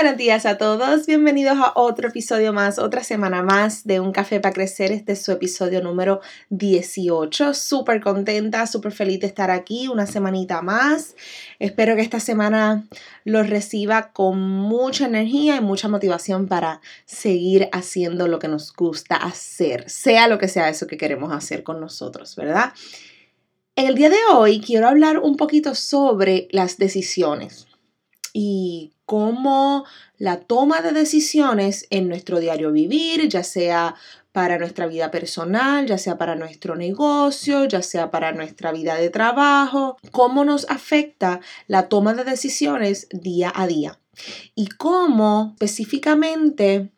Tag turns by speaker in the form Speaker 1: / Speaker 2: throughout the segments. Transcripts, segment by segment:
Speaker 1: Buenos días a todos, bienvenidos a otro episodio más, otra semana más de Un Café para Crecer. Este es su episodio número 18. Súper contenta, súper feliz de estar aquí una semanita más. Espero que esta semana los reciba con mucha energía y mucha motivación para seguir haciendo lo que nos gusta hacer, sea lo que sea eso que queremos hacer con nosotros, ¿verdad? En el día de hoy quiero hablar un poquito sobre las decisiones y cómo la toma de decisiones en nuestro diario vivir, ya sea para nuestra vida personal, ya sea para nuestro negocio, ya sea para nuestra vida de trabajo, cómo nos afecta la toma de decisiones día a día. Y cómo específicamente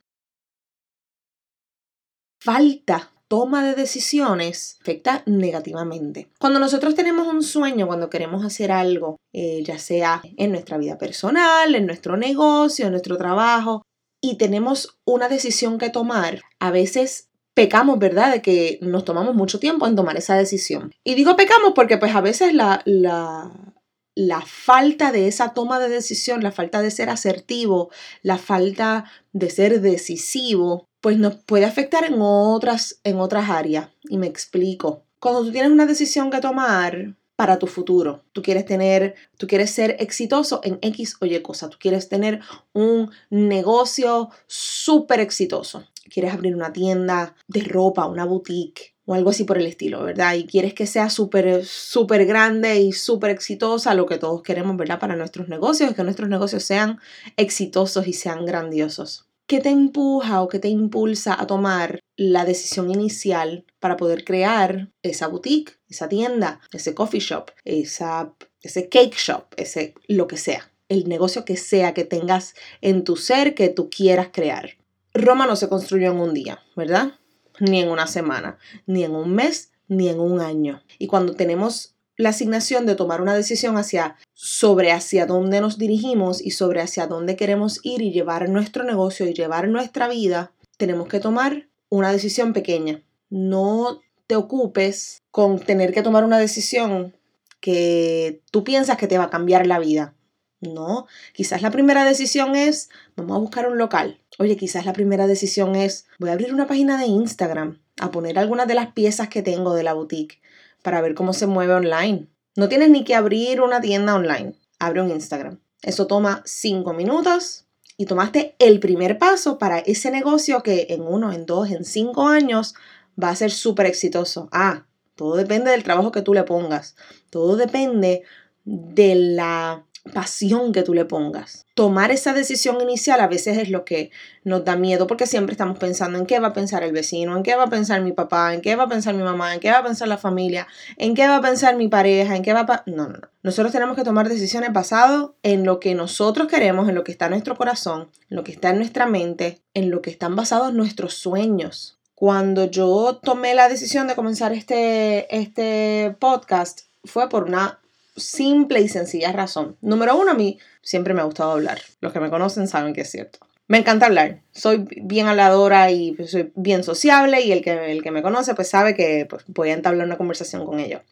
Speaker 1: falta toma de decisiones afecta negativamente. Cuando nosotros tenemos un sueño, cuando queremos hacer algo, eh, ya sea en nuestra vida personal, en nuestro negocio, en nuestro trabajo, y tenemos una decisión que tomar, a veces pecamos, ¿verdad? De que nos tomamos mucho tiempo en tomar esa decisión. Y digo pecamos porque pues a veces la, la, la falta de esa toma de decisión, la falta de ser asertivo, la falta de ser decisivo, pues nos puede afectar en otras, en otras áreas. Y me explico. Cuando tú tienes una decisión que tomar para tu futuro, tú quieres tener, tú quieres ser exitoso en X o Y cosa, tú quieres tener un negocio súper exitoso, quieres abrir una tienda de ropa, una boutique o algo así por el estilo, ¿verdad? Y quieres que sea súper, súper grande y súper exitosa, lo que todos queremos, ¿verdad? Para nuestros negocios, que nuestros negocios sean exitosos y sean grandiosos. ¿Qué te empuja o qué te impulsa a tomar la decisión inicial para poder crear esa boutique, esa tienda, ese coffee shop, esa, ese cake shop, ese lo que sea, el negocio que sea que tengas en tu ser que tú quieras crear? Roma no se construyó en un día, ¿verdad? Ni en una semana, ni en un mes, ni en un año. Y cuando tenemos la asignación de tomar una decisión hacia sobre hacia dónde nos dirigimos y sobre hacia dónde queremos ir y llevar nuestro negocio y llevar nuestra vida, tenemos que tomar una decisión pequeña. No te ocupes con tener que tomar una decisión que tú piensas que te va a cambiar la vida. No, quizás la primera decisión es, vamos a buscar un local. Oye, quizás la primera decisión es, voy a abrir una página de Instagram, a poner algunas de las piezas que tengo de la boutique para ver cómo se mueve online. No tienes ni que abrir una tienda online. Abre un Instagram. Eso toma cinco minutos y tomaste el primer paso para ese negocio que en uno, en dos, en cinco años va a ser súper exitoso. Ah, todo depende del trabajo que tú le pongas. Todo depende de la pasión que tú le pongas. Tomar esa decisión inicial a veces es lo que nos da miedo porque siempre estamos pensando en qué va a pensar el vecino, en qué va a pensar mi papá, en qué va a pensar mi mamá, en qué va a pensar la familia, en qué va a pensar mi pareja, en qué va a... No, no, no. Nosotros tenemos que tomar decisiones basadas en lo que nosotros queremos, en lo que está en nuestro corazón, en lo que está en nuestra mente, en lo que están basados nuestros sueños. Cuando yo tomé la decisión de comenzar este, este podcast fue por una simple y sencilla razón. Número uno, a mí siempre me ha gustado hablar. Los que me conocen saben que es cierto. Me encanta hablar. Soy bien habladora y soy bien sociable y el que, el que me conoce pues sabe que pues, voy a entablar una conversación con ellos.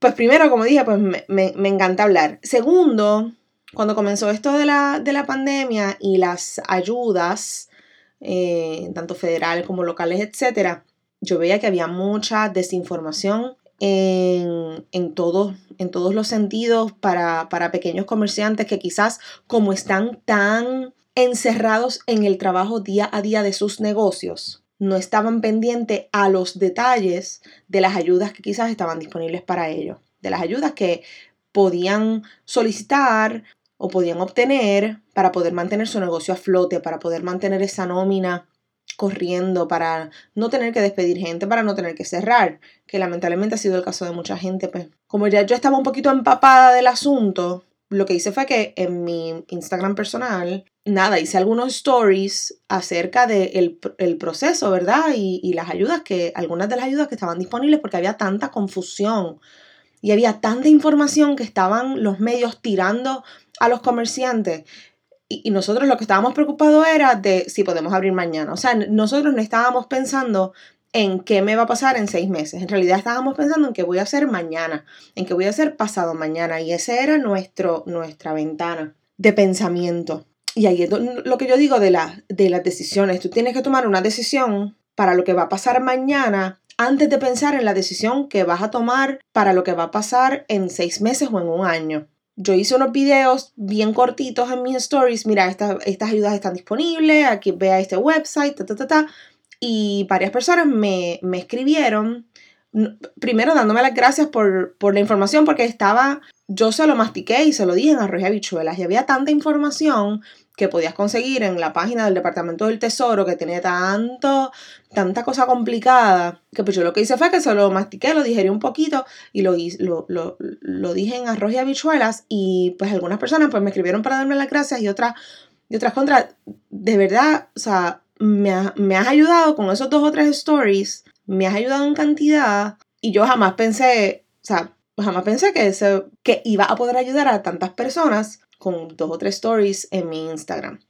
Speaker 1: Pues primero, como dije, pues me, encanta hablar. Segundo, cuando comenzó esto de la, de la pandemia y las ayudas, eh, tanto federales como locales, etcétera, yo veía que había mucha desinformación en, en, todos, en todos los sentidos para, para pequeños comerciantes que quizás como están tan encerrados en el trabajo día a día de sus negocios, no estaban pendientes a los detalles de las ayudas que quizás estaban disponibles para ellos, de las ayudas que podían solicitar o podían obtener para poder mantener su negocio a flote, para poder mantener esa nómina corriendo, para no tener que despedir gente, para no tener que cerrar, que lamentablemente ha sido el caso de mucha gente. Pues. Como ya yo estaba un poquito empapada del asunto, lo que hice fue que en mi Instagram personal, nada, hice algunos stories acerca del de el proceso, ¿verdad? Y, y las ayudas que, algunas de las ayudas que estaban disponibles porque había tanta confusión y había tanta información que estaban los medios tirando a los comerciantes. Y, nosotros lo que estábamos preocupados era de si podemos abrir mañana. O sea, nosotros no estábamos pensando en qué me va a pasar en seis meses. En realidad estábamos pensando en qué voy a hacer mañana, en qué voy a hacer pasado mañana. Y esa era nuestro, nuestra ventana de pensamiento. Y ahí es lo que yo digo de, la, de las decisiones. Tú tienes que tomar una decisión para lo que va a pasar mañana antes de pensar en la decisión que vas a tomar para lo que va a pasar en seis meses o en un año yo hice unos videos bien cortitos en mis stories. Mira, estas ayudas están disponibles. Aquí vea este website, ta, ta, ta, ta. Y varias personas me, me escribieron, primero dándome las gracias por, por, la información, porque estaba, yo se lo mastiqué y se lo dije en arroz y habichuelas. Y había tanta información que podías conseguir en la página del Departamento del Tesoro que tenía tanto, tanta cosa complicada, que pues yo lo que hice fue que se lo mastiqué, lo digerí un poquito y lo, lo, lo, dije en arroz y habichuelas y pues algunas personas pues me escribieron para darme las gracias y otras, otras contra, de verdad, o sea, me, me has ayudado con esos dos o tres stories, me has ayudado en cantidad y yo jamás pensé, o sea, jamás pensé que, eso, que iba a poder ayudar a tantas personas con dos o tres stories en mi Instagram.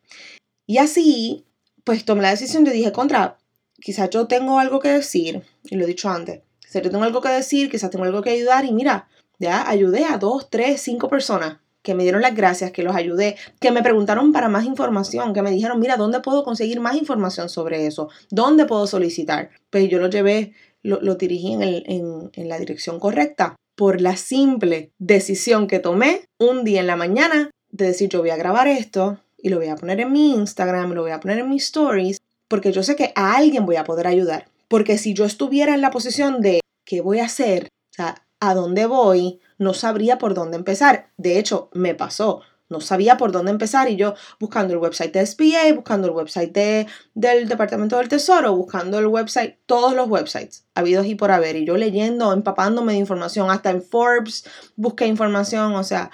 Speaker 1: Y así, pues tomé la decisión de dije, contra, quizás yo tengo algo que decir, y lo he dicho antes, quizás yo tengo algo que decir, quizás tengo algo que ayudar, y mira, ya ayudé a dos, tres, cinco personas que me dieron las gracias, que los ayudé, que me preguntaron para más información, que me dijeron, mira, ¿dónde puedo conseguir más información sobre eso? ¿Dónde puedo solicitar? Pues yo lo llevé, lo, dirigí en, en la dirección correcta por la simple decisión que tomé un día en la mañana de decir yo voy a grabar esto y lo voy a poner en mi Instagram, lo voy a poner en mis stories, porque yo sé que a alguien voy a poder ayudar. Porque si yo estuviera en la posición de qué voy a hacer, o sea, a dónde voy, no sabría por dónde empezar. De hecho, me pasó. No sabía por dónde empezar y yo buscando el website de SBA, buscando el website de, del Departamento del Tesoro, buscando el website, todos los websites habidos y por haber. Y yo leyendo, empapándome de información, hasta en Forbes busqué información, o sea,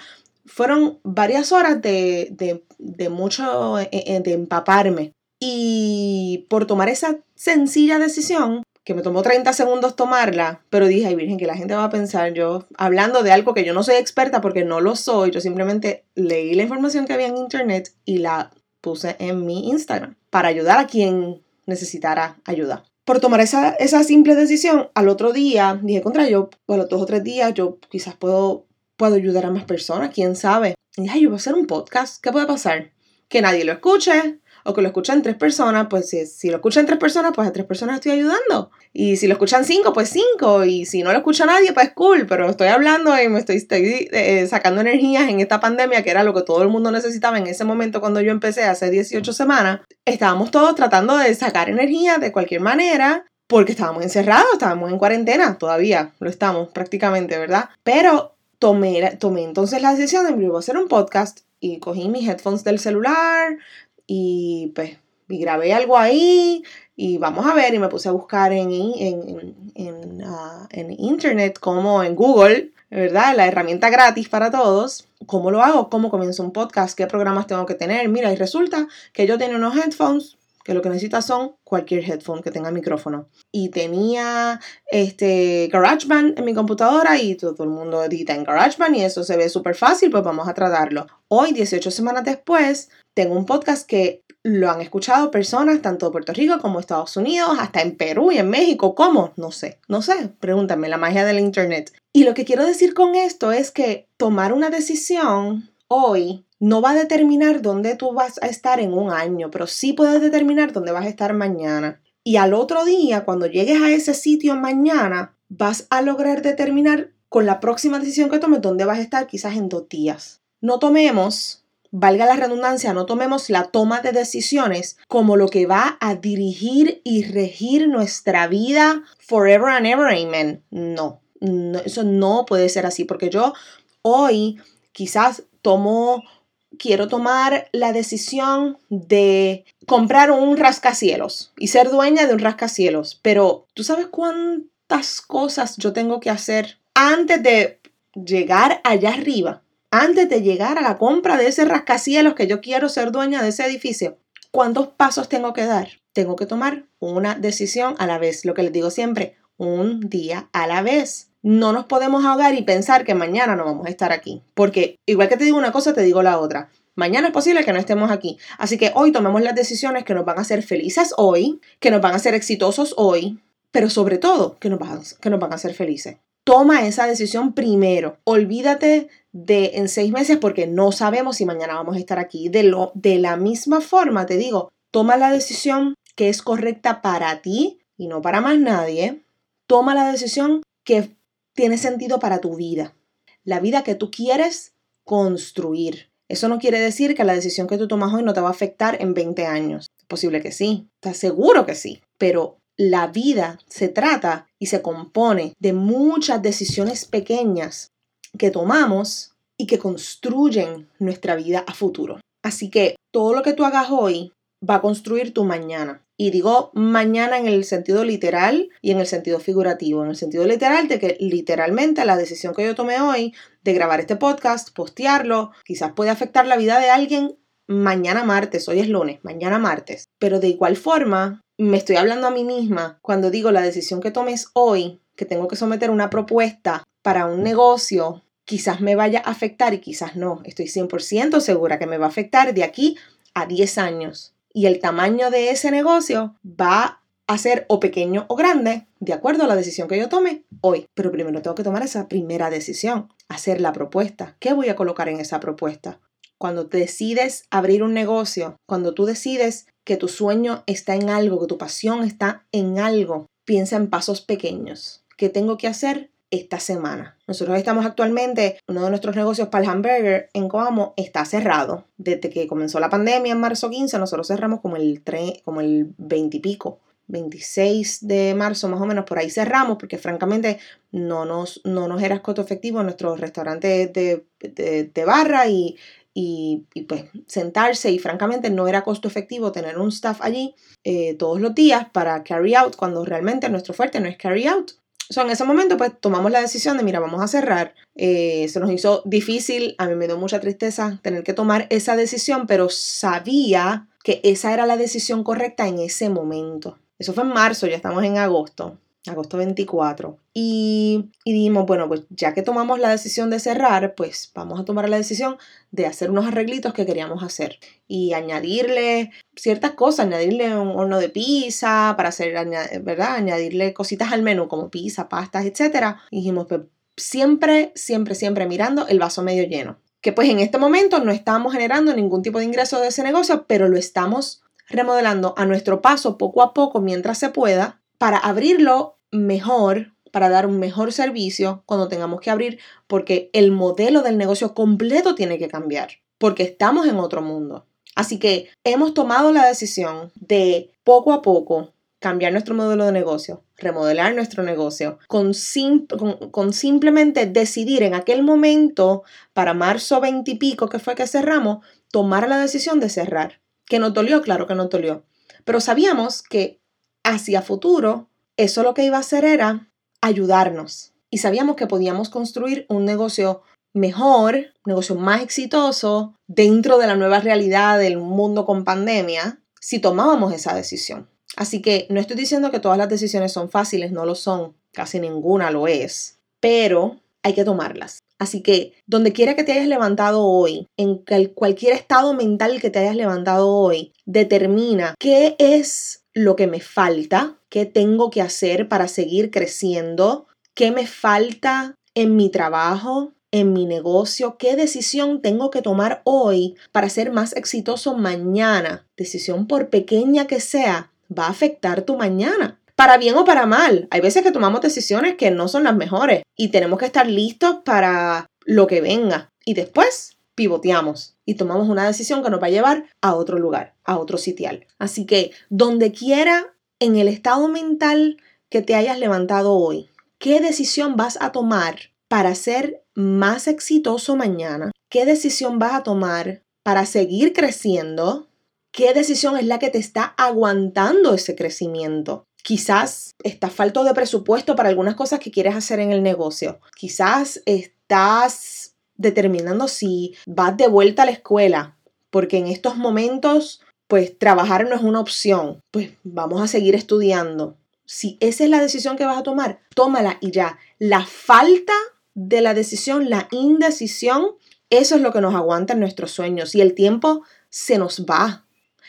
Speaker 1: fueron varias horas de, mucho, eh, eh, de empaparme. Y por tomar esa sencilla decisión, que me tomó 30 segundos tomarla, pero dije, ay Virgen, que la gente va a pensar yo, hablando de algo que yo no soy experta porque no lo soy, yo simplemente leí la información que había en internet y la puse en mi Instagram para ayudar a quien necesitara ayuda. Por tomar esa, esa simple decisión, al otro día dije, contra yo, a los dos o tres días, yo quizás puedo puedo ayudar a más personas, quién sabe. Y yo voy a hacer un podcast, ¿qué puede pasar? Que nadie lo escuche o que lo escuchen tres personas, pues si, si lo escuchan tres personas, pues a tres personas estoy ayudando. Y si lo escuchan cinco, pues cinco. Y si no lo escucha nadie, pues cool. Pero estoy hablando y me estoy, eh, sacando energías en esta pandemia, que era lo que todo el mundo necesitaba en ese momento cuando yo empecé hace 18 semanas. Estábamos todos tratando de sacar energía de cualquier manera porque estábamos encerrados, estábamos en cuarentena, todavía lo estamos prácticamente, ¿verdad? Pero tomé, tomé entonces la decisión de que hacer un podcast y cogí mis headphones del celular y pues y grabé algo ahí y vamos a ver y me puse a buscar en, en, en, ah, en internet como en Google, ¿verdad? La herramienta gratis para todos. ¿Cómo lo hago? ¿Cómo comienzo un podcast? ¿Qué programas tengo que tener? Mira, y resulta que yo tengo unos headphones que lo que necesitas son cualquier headphone que tenga micrófono. Y tenía este GarageBand en mi computadora y todo el mundo edita en GarageBand y eso se ve súper fácil, pues vamos a tratarlo. Hoy, 18 semanas después, tengo un podcast que lo han escuchado personas tanto de Puerto Rico como de Estados Unidos, hasta en Perú y en México. ¿Cómo? No sé, no sé. Pregúntame, la magia del Internet. Y lo que quiero decir con esto es que tomar una decisión hoy no va a determinar dónde tú vas a estar en un año, pero sí puedes determinar dónde vas a estar mañana. Y al otro día, cuando llegues a ese sitio mañana, vas a lograr determinar con la próxima decisión que tomes dónde vas a estar quizás en dos días. No tomemos valga la redundancia, no tomemos la toma de decisiones como lo que va a dirigir y regir nuestra vida forever and ever, amen. No, no eso no puede ser así, porque yo hoy quizás tomo quiero tomar la decisión de comprar un rascacielos y ser dueña de un rascacielos, pero ¿tú sabes cuántas cosas yo tengo que hacer antes de llegar allá arriba? Antes de llegar a la compra de ese rascacielos que yo quiero ser dueña de ese edificio, ¿cuántos pasos tengo que dar? Tengo que tomar una decisión a la vez, lo que les digo siempre, un día a la vez no nos podemos ahogar y pensar que mañana no vamos a estar aquí. Porque igual que te digo una cosa, te digo la otra. Mañana es posible que no estemos aquí. Así que hoy tomemos las decisiones que nos van a hacer felices hoy, que nos van a hacer exitosos hoy, pero sobre todo que nos van, que nos van a hacer felices. Toma esa decisión primero. Olvídate de en seis meses porque no sabemos si mañana vamos a estar aquí. De, lo, de la misma forma, te digo, toma la decisión que es correcta para ti y no para más nadie. Toma la decisión que tiene sentido para tu vida, la vida que tú quieres construir. Eso no quiere decir que la decisión que tú tomas hoy no te va a afectar en 20 años. Es posible que sí, te seguro que sí, pero la vida se trata y se compone de muchas decisiones pequeñas que tomamos y que construyen nuestra vida a futuro. Así que todo lo que tú hagas hoy va a construir tu mañana. Y digo mañana en el sentido literal y en el sentido figurativo. En el sentido literal de que literalmente la decisión que yo tomé hoy de grabar este podcast, postearlo, quizás puede afectar la vida de alguien mañana martes, hoy es lunes, mañana martes. Pero de igual forma, me estoy hablando a mí misma cuando digo la decisión que tomes hoy, que tengo que someter una propuesta para un negocio, quizás me vaya a afectar y quizás no. Estoy 100% segura que me va a afectar de aquí a 10 años y el tamaño de ese negocio va a ser o pequeño o grande de acuerdo a la decisión que yo tome hoy. Pero primero tengo que tomar esa primera decisión, hacer la propuesta. ¿Qué voy a colocar en esa propuesta? Cuando decides abrir un negocio, cuando tú decides que tu sueño está en algo, que tu pasión está en algo, piensa en pasos pequeños. ¿Qué tengo que hacer? Esta semana. Nosotros estamos actualmente, uno de nuestros negocios para el hamburger en Coamo está cerrado. Desde que comenzó la pandemia en marzo 15, nosotros cerramos como el, como el 20 y pico. 26 de marzo más o menos por ahí cerramos porque francamente no nos, no nos era costo efectivo nuestro restaurante de, de, barra y, y, pues sentarse y francamente no era costo efectivo tener un staff allí eh, todos los días para carry out cuando realmente nuestro fuerte no es carry out en ese momento, pues tomamos la decisión de, mira, vamos a cerrar. Eh, se nos hizo difícil, a mí me dio mucha tristeza tener que tomar esa decisión, pero sabía que esa era la decisión correcta en ese momento. Eso fue en marzo, ya estamos en agosto agosto 24. Y, y, dijimos, bueno, pues ya que tomamos la decisión de cerrar, pues vamos a tomar la decisión de hacer unos arreglitos que queríamos hacer y añadirle ciertas cosas, añadirle un horno de pizza para hacer, ¿verdad? Añadirle cositas al menú como pizza, pastas, etc. Dijimos, pues siempre, siempre, siempre mirando el vaso medio lleno. Que pues en este momento no estamos generando ningún tipo de ingreso de ese negocio, pero lo estamos remodelando a nuestro paso poco a poco mientras se pueda para abrirlo mejor, para dar un mejor servicio cuando tengamos que abrir, porque el modelo del negocio completo tiene que cambiar, porque estamos en otro mundo. Así que hemos tomado la decisión de poco a poco cambiar nuestro modelo de negocio, remodelar nuestro negocio, con, con, simplemente decidir en aquel momento, para marzo 20 y pico que fue que cerramos, tomar la decisión de cerrar. Que nos dolió, claro que nos dolió. Pero sabíamos que hacia futuro, eso lo que iba a hacer era ayudarnos. Y sabíamos que podíamos construir un negocio mejor, un negocio más exitoso dentro de la nueva realidad del mundo con pandemia si tomábamos esa decisión. Así que no estoy diciendo que todas las decisiones son fáciles, no lo son, casi ninguna lo es, pero hay que tomarlas. Así que donde quiera que te hayas levantado hoy, en cualquier estado mental que te hayas levantado hoy, determina qué es lo que me falta, qué tengo que hacer para seguir creciendo, qué me falta en mi trabajo, en mi negocio, qué decisión tengo que tomar hoy para ser más exitoso mañana. Decisión por pequeña que sea, va a afectar tu mañana. Para bien o para mal. Hay veces que tomamos decisiones que no son las mejores y tenemos que estar listos para lo que venga. Y después pivoteamos y tomamos una decisión que nos va a llevar a otro lugar, a otro sitial. Así que donde quiera en el estado mental que te hayas levantado hoy, ¿qué decisión vas a tomar para ser más exitoso mañana? ¿Qué decisión vas a tomar para seguir creciendo? ¿Qué decisión es la que te está aguantando ese crecimiento? Quizás estás falto de presupuesto para algunas cosas que quieres hacer en el negocio. Quizás estás determinando si vas de vuelta a la escuela, porque en estos momentos, pues trabajar no es una opción. Pues vamos a seguir estudiando. Si esa es la decisión que vas a tomar, tómala y ya. La falta de la decisión, la indecisión, eso es lo que nos aguanta en nuestros sueños y el tiempo se nos va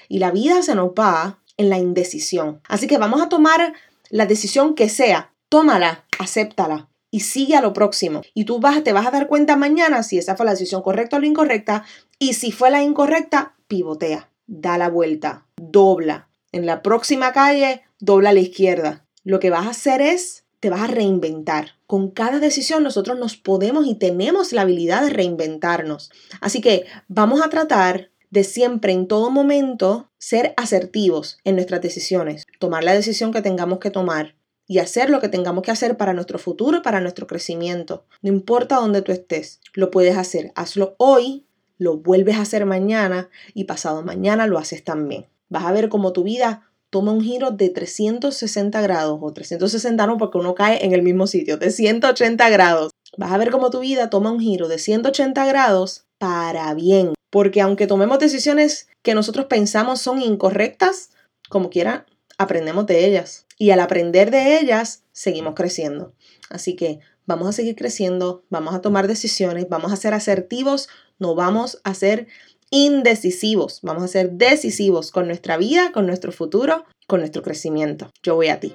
Speaker 1: y la vida se nos va en la indecisión. Así que vamos a tomar la decisión que sea, tómala, acéptala y sigue a lo próximo. Y tú vas, te vas a dar cuenta mañana si esa fue la decisión correcta o la incorrecta. Y si fue la incorrecta, pivotea, da la vuelta, dobla. En la próxima calle, dobla a la izquierda. Lo que vas a hacer es, te vas a reinventar. Con cada decisión nosotros nos podemos y tenemos la habilidad de reinventarnos. Así que vamos a tratar de siempre, en todo momento, ser asertivos en nuestras decisiones, tomar la decisión que tengamos que tomar y hacer lo que tengamos que hacer para nuestro futuro, para nuestro crecimiento. No importa dónde tú estés, lo puedes hacer. Hazlo hoy, lo vuelves a hacer mañana y pasado mañana lo haces también. Vas a ver cómo tu vida toma un giro de 360 grados o 360 no porque uno cae en el mismo sitio, de 180 grados. Vas a ver cómo tu vida toma un giro de 180 grados para bien. Porque aunque tomemos decisiones que nosotros pensamos son incorrectas, como quiera, aprendemos de ellas. Y al aprender de ellas, seguimos creciendo. Así que vamos a seguir creciendo, vamos a tomar decisiones, vamos a ser asertivos, no vamos a ser indecisivos, vamos a ser decisivos con nuestra vida, con nuestro futuro, con nuestro crecimiento. Yo voy a ti.